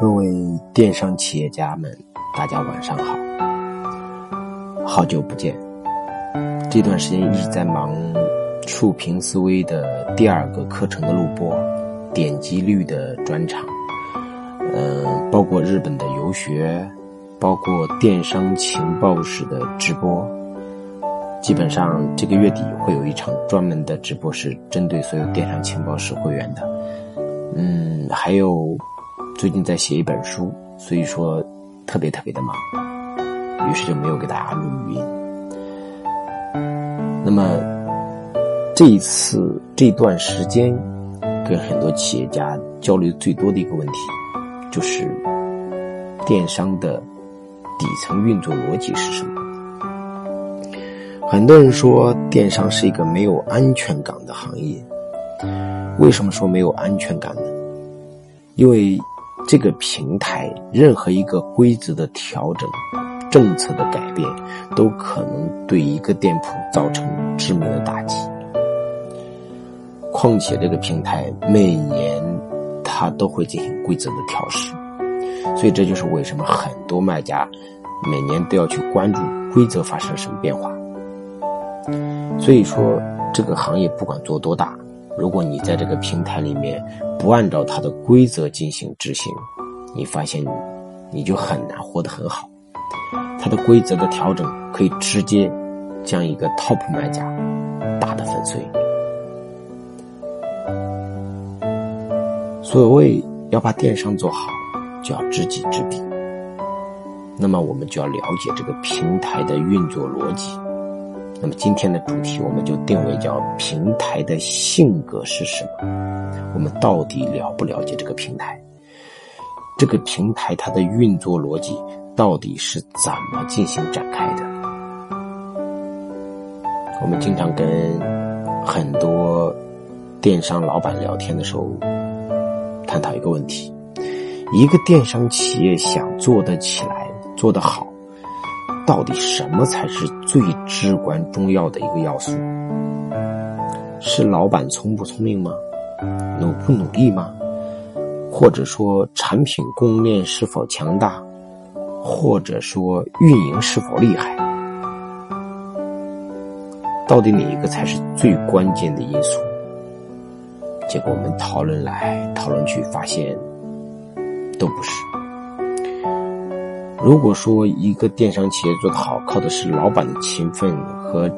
各位电商企业家们，大家晚上好，好久不见。这段时间一直在忙触屏思维的第二个课程的录播，点击率的专场，嗯，包括日本的游学，包括电商情报室的直播。基本上这个月底会有一场专门的直播，是针对所有电商情报室会员的。嗯，还有。最近在写一本书，所以说特别特别的忙，于是就没有给大家录语音。那么这一次这段时间，跟很多企业家交流最多的一个问题，就是电商的底层运作逻辑是什么？很多人说电商是一个没有安全感的行业，为什么说没有安全感呢？因为。这个平台任何一个规则的调整、政策的改变，都可能对一个店铺造成致命的打击。况且这个平台每年它都会进行规则的调试，所以这就是为什么很多卖家每年都要去关注规则发生什么变化。所以说，这个行业不管做多大。如果你在这个平台里面不按照它的规则进行执行，你发现你你就很难活得很好。它的规则的调整可以直接将一个 top 卖家打得粉碎。所谓要把电商做好，就要知己知彼。那么我们就要了解这个平台的运作逻辑。那么今天的主题我们就定位叫平台的性格是什么？我们到底了不了解这个平台？这个平台它的运作逻辑到底是怎么进行展开的？我们经常跟很多电商老板聊天的时候，探讨一个问题：一个电商企业想做得起来、做得好。到底什么才是最至关重要的一个要素？是老板聪不聪明吗？努不努力吗？或者说产品供应链是否强大？或者说运营是否厉害？到底哪一个才是最关键的因素？结果我们讨论来讨论去，发现都不是。如果说一个电商企业做得好，靠的是老板的勤奋和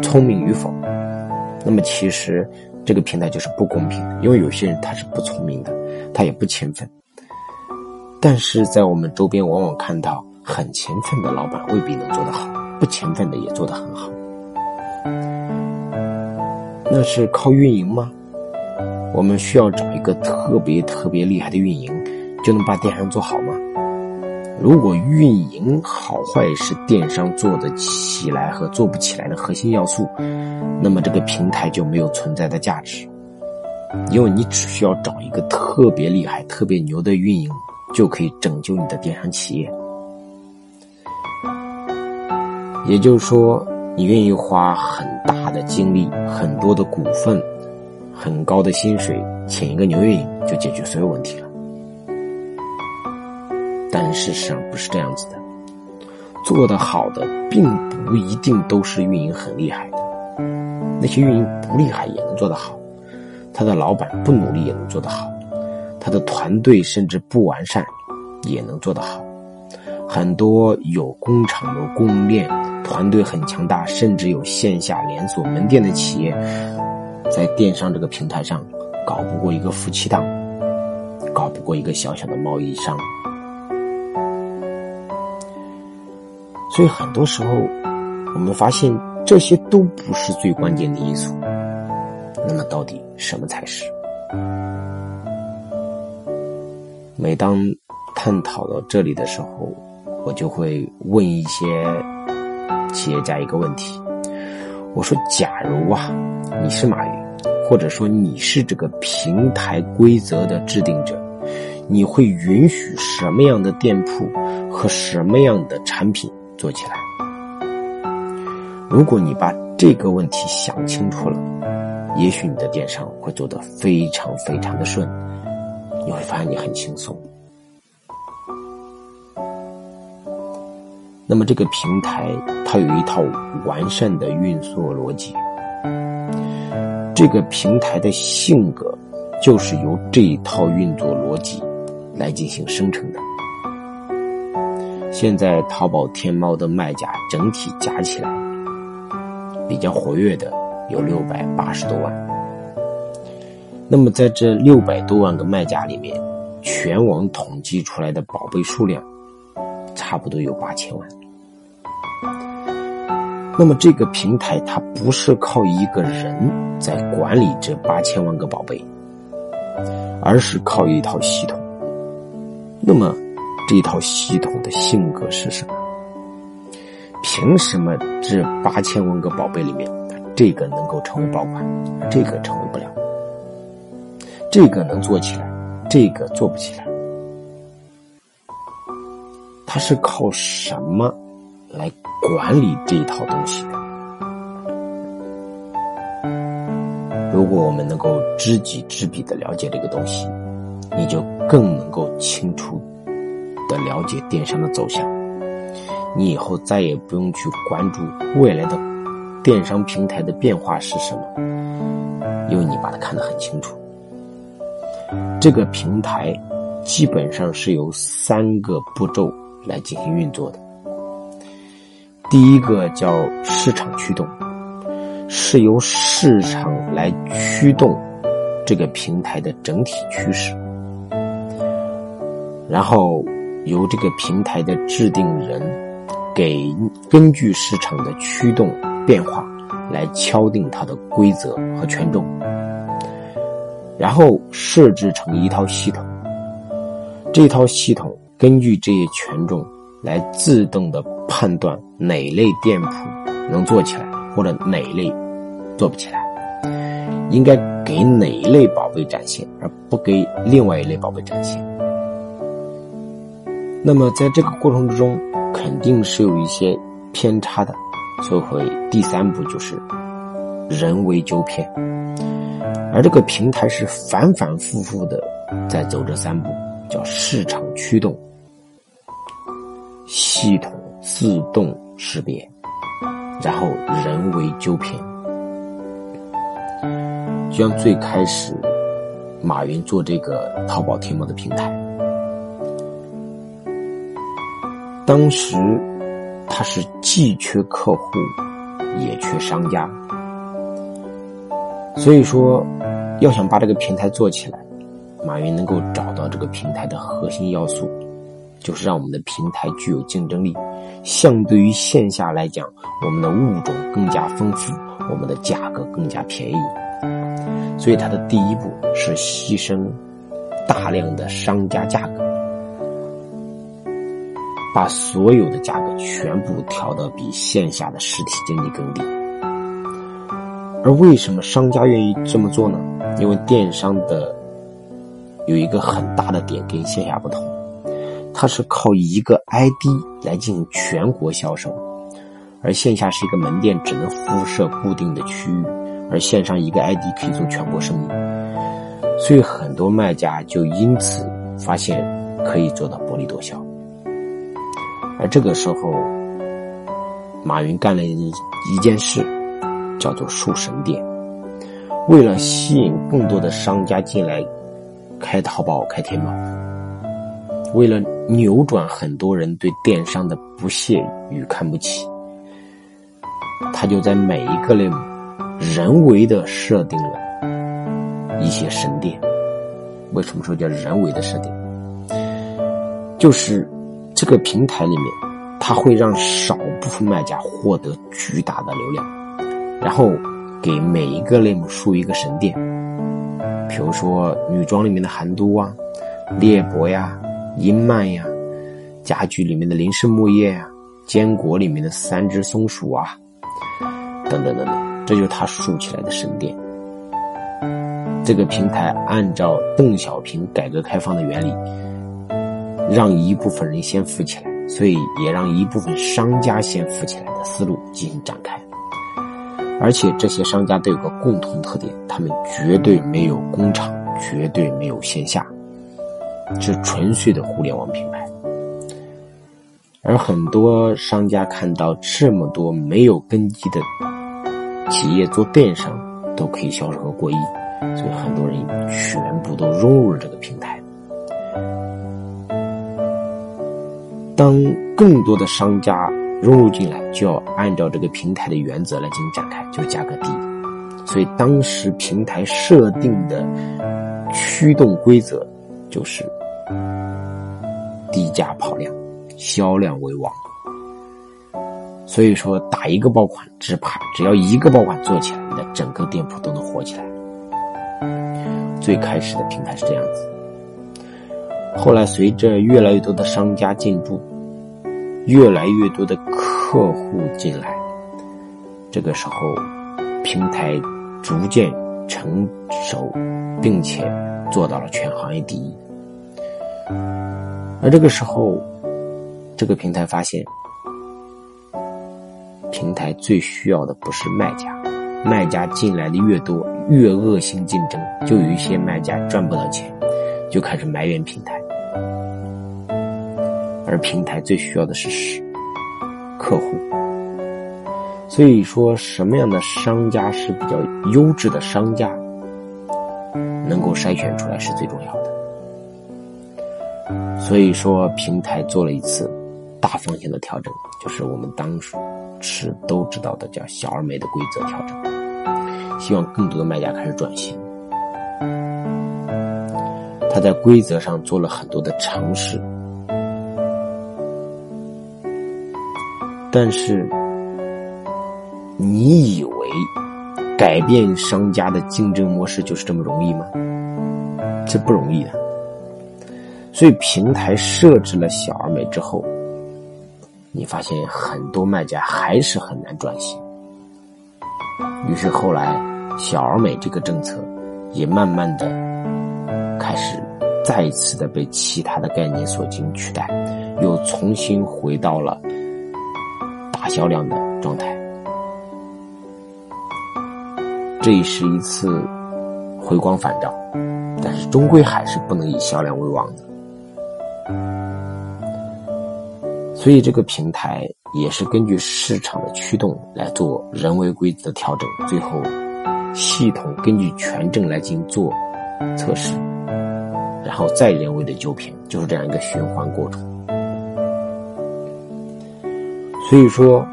聪明与否，那么其实这个平台就是不公平的，因为有些人他是不聪明的，他也不勤奋。但是在我们周边，往往看到很勤奋的老板未必能做得好，不勤奋的也做得很好。那是靠运营吗？我们需要找一个特别特别厉害的运营，就能把电商做好吗？如果运营好坏是电商做得起来和做不起来的核心要素，那么这个平台就没有存在的价值，因为你只需要找一个特别厉害、特别牛的运营，就可以拯救你的电商企业。也就是说，你愿意花很大的精力、很多的股份、很高的薪水，请一个牛运营，就解决所有问题了。但事实上不是这样子的，做得好的并不一定都是运营很厉害的，那些运营不厉害也能做得好，他的老板不努力也能做得好，他的团队甚至不完善也能做得好，很多有工厂有供应链团队很强大，甚至有线下连锁门店的企业，在电商这个平台上搞不过一个夫妻档，搞不过一个小小的贸易商。所以很多时候，我们发现这些都不是最关键的因素。那么，到底什么才是？每当探讨到这里的时候，我就会问一些企业家一个问题：我说，假如啊，你是马云，或者说你是这个平台规则的制定者，你会允许什么样的店铺和什么样的产品？做起来。如果你把这个问题想清楚了，也许你的电商会做得非常非常的顺，你会发现你很轻松。那么这个平台它有一套完善的运作逻辑，这个平台的性格就是由这一套运作逻辑来进行生成的。现在淘宝天猫的卖家整体加起来比较活跃的有六百八十多万。那么在这六百多万个卖家里面，全网统计出来的宝贝数量差不多有八千万。那么这个平台它不是靠一个人在管理这八千万个宝贝，而是靠一套系统。那么这套系统的性格是什么？凭什么这八千万个宝贝里面，这个能够成为爆款，这个成为不了？这个能做起来，这个做不起来？它是靠什么？来管理这一套东西的。如果我们能够知己知彼的了解这个东西，你就更能够清楚的了解电商的走向。你以后再也不用去关注未来的电商平台的变化是什么，因为你把它看得很清楚。这个平台基本上是由三个步骤来进行运作的。第一个叫市场驱动，是由市场来驱动这个平台的整体趋势，然后由这个平台的制定人给根据市场的驱动变化来敲定它的规则和权重，然后设置成一套系统，这套系统根据这些权重来自动的。判断哪类店铺能做起来，或者哪类做不起来，应该给哪一类宝贝展现，而不给另外一类宝贝展现。那么在这个过程之中，肯定是有一些偏差的，所以会第三步就是人为纠偏，而这个平台是反反复复的在走这三步，叫市场驱动系统。自动识别，然后人为纠偏。就像最开始马云做这个淘宝天猫的平台，当时他是既缺客户也缺商家，所以说要想把这个平台做起来，马云能够找到这个平台的核心要素。就是让我们的平台具有竞争力，相对于线下来讲，我们的物种更加丰富，我们的价格更加便宜。所以他的第一步是牺牲大量的商家价格，把所有的价格全部调到比线下的实体经济更低。而为什么商家愿意这么做呢？因为电商的有一个很大的点跟线下不同。它是靠一个 ID 来进行全国销售，而线下是一个门店，只能辐射固定的区域，而线上一个 ID 可以做全国生意，所以很多卖家就因此发现可以做到薄利多销。而这个时候，马云干了一一件事，叫做树神店，为了吸引更多的商家进来开淘宝、开天猫。为了扭转很多人对电商的不屑与看不起，他就在每一个类目人为的设定了一些神殿。为什么说叫人为的设定？就是这个平台里面，它会让少部分卖家获得巨大的流量，然后给每一个类目树一个神殿。比如说女装里面的韩都啊，猎博呀。英曼呀，家具里面的林氏木业呀，坚果里面的三只松鼠啊，等等等等，这就是他竖起来的神殿。这个平台按照邓小平改革开放的原理，让一部分人先富起来，所以也让一部分商家先富起来的思路进行展开。而且这些商家都有个共同特点，他们绝对没有工厂，绝对没有线下。是纯粹的互联网品牌。而很多商家看到这么多没有根基的企业做电商都可以销售额过亿，所以很多人全部都融入了这个平台。当更多的商家融入进来，就要按照这个平台的原则来进行展开，就是价格低。所以当时平台设定的驱动规则就是低价跑量，销量为王。所以说，打一个爆款，只怕只要一个爆款做起来，你的整个店铺都能火起来。最开始的平台是这样子。后来，随着越来越多的商家进驻，越来越多的客户进来，这个时候，平台逐渐成熟，并且做到了全行业第一。而这个时候，这个平台发现，平台最需要的不是卖家，卖家进来的越多，越恶性竞争，就有一些卖家赚不到钱，就开始埋怨平台。而平台最需要的是客户，所以说什么样的商家是比较优质的商家，能够筛选出来是最重要的。所以说平台做了一次大方向的调整，就是我们当时都知道的叫小而美的规则调整，希望更多的卖家开始转型。他在规则上做了很多的尝试。但是，你以为改变商家的竞争模式就是这么容易吗？这不容易的。所以平台设置了小而美之后，你发现很多卖家还是很难转型。于是后来小而美这个政策也慢慢的开始再一次的被其他的概念所进行取代，又重新回到了。大销量的状态，这也是一次回光返照，但是终归还是不能以销量为王的。所以这个平台也是根据市场的驱动来做人为规则的调整，最后系统根据权证来进行做测试，然后再人为的纠偏，就是这样一个循环过程。所以说，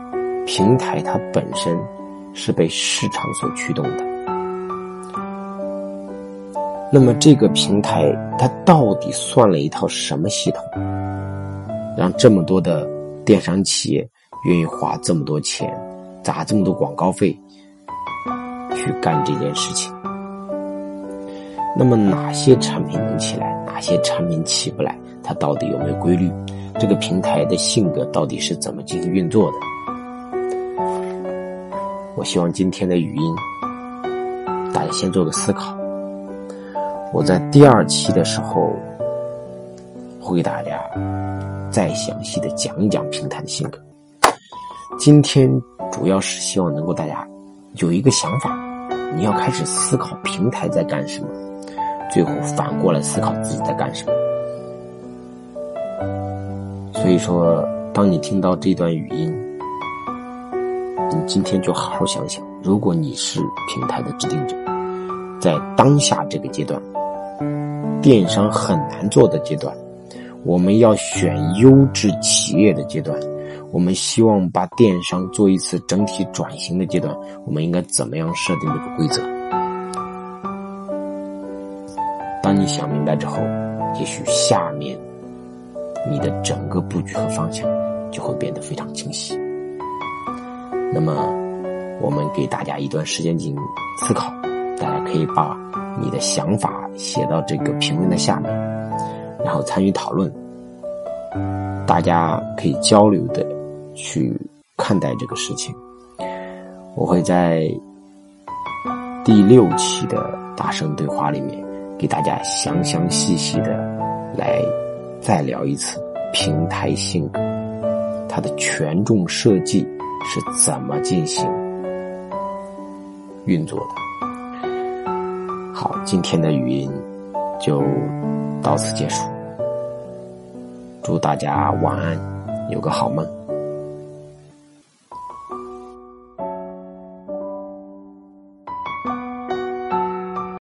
平台它本身是被市场所驱动的。那么，这个平台它到底算了一套什么系统，让这么多的电商企业愿意花这么多钱，砸这么多广告费去干这件事情？那么，哪些产品能起来，哪些产品起不来？它到底有没有规律？这个平台的性格到底是怎么进行运作的？我希望今天的语音，大家先做个思考。我在第二期的时候，会给大家再详细的讲一讲平台的性格。今天主要是希望能够大家有一个想法，你要开始思考平台在干什么，最后反过来思考自己在干什么。所以说，当你听到这段语音，你今天就好好想想，如果你是平台的制定者，在当下这个阶段，电商很难做的阶段，我们要选优质企业的阶段，我们希望把电商做一次整体转型的阶段，我们应该怎么样设定这个规则？当你想明白之后，也许下面。你的整个布局和方向就会变得非常清晰。那么，我们给大家一段时间进行思考，大家可以把你的想法写到这个评论的下面，然后参与讨论。大家可以交流的去看待这个事情。我会在第六期的大声对话里面给大家详详细细的来。再聊一次平台性，它的权重设计是怎么进行运作的？好，今天的语音就到此结束。祝大家晚安，有个好梦。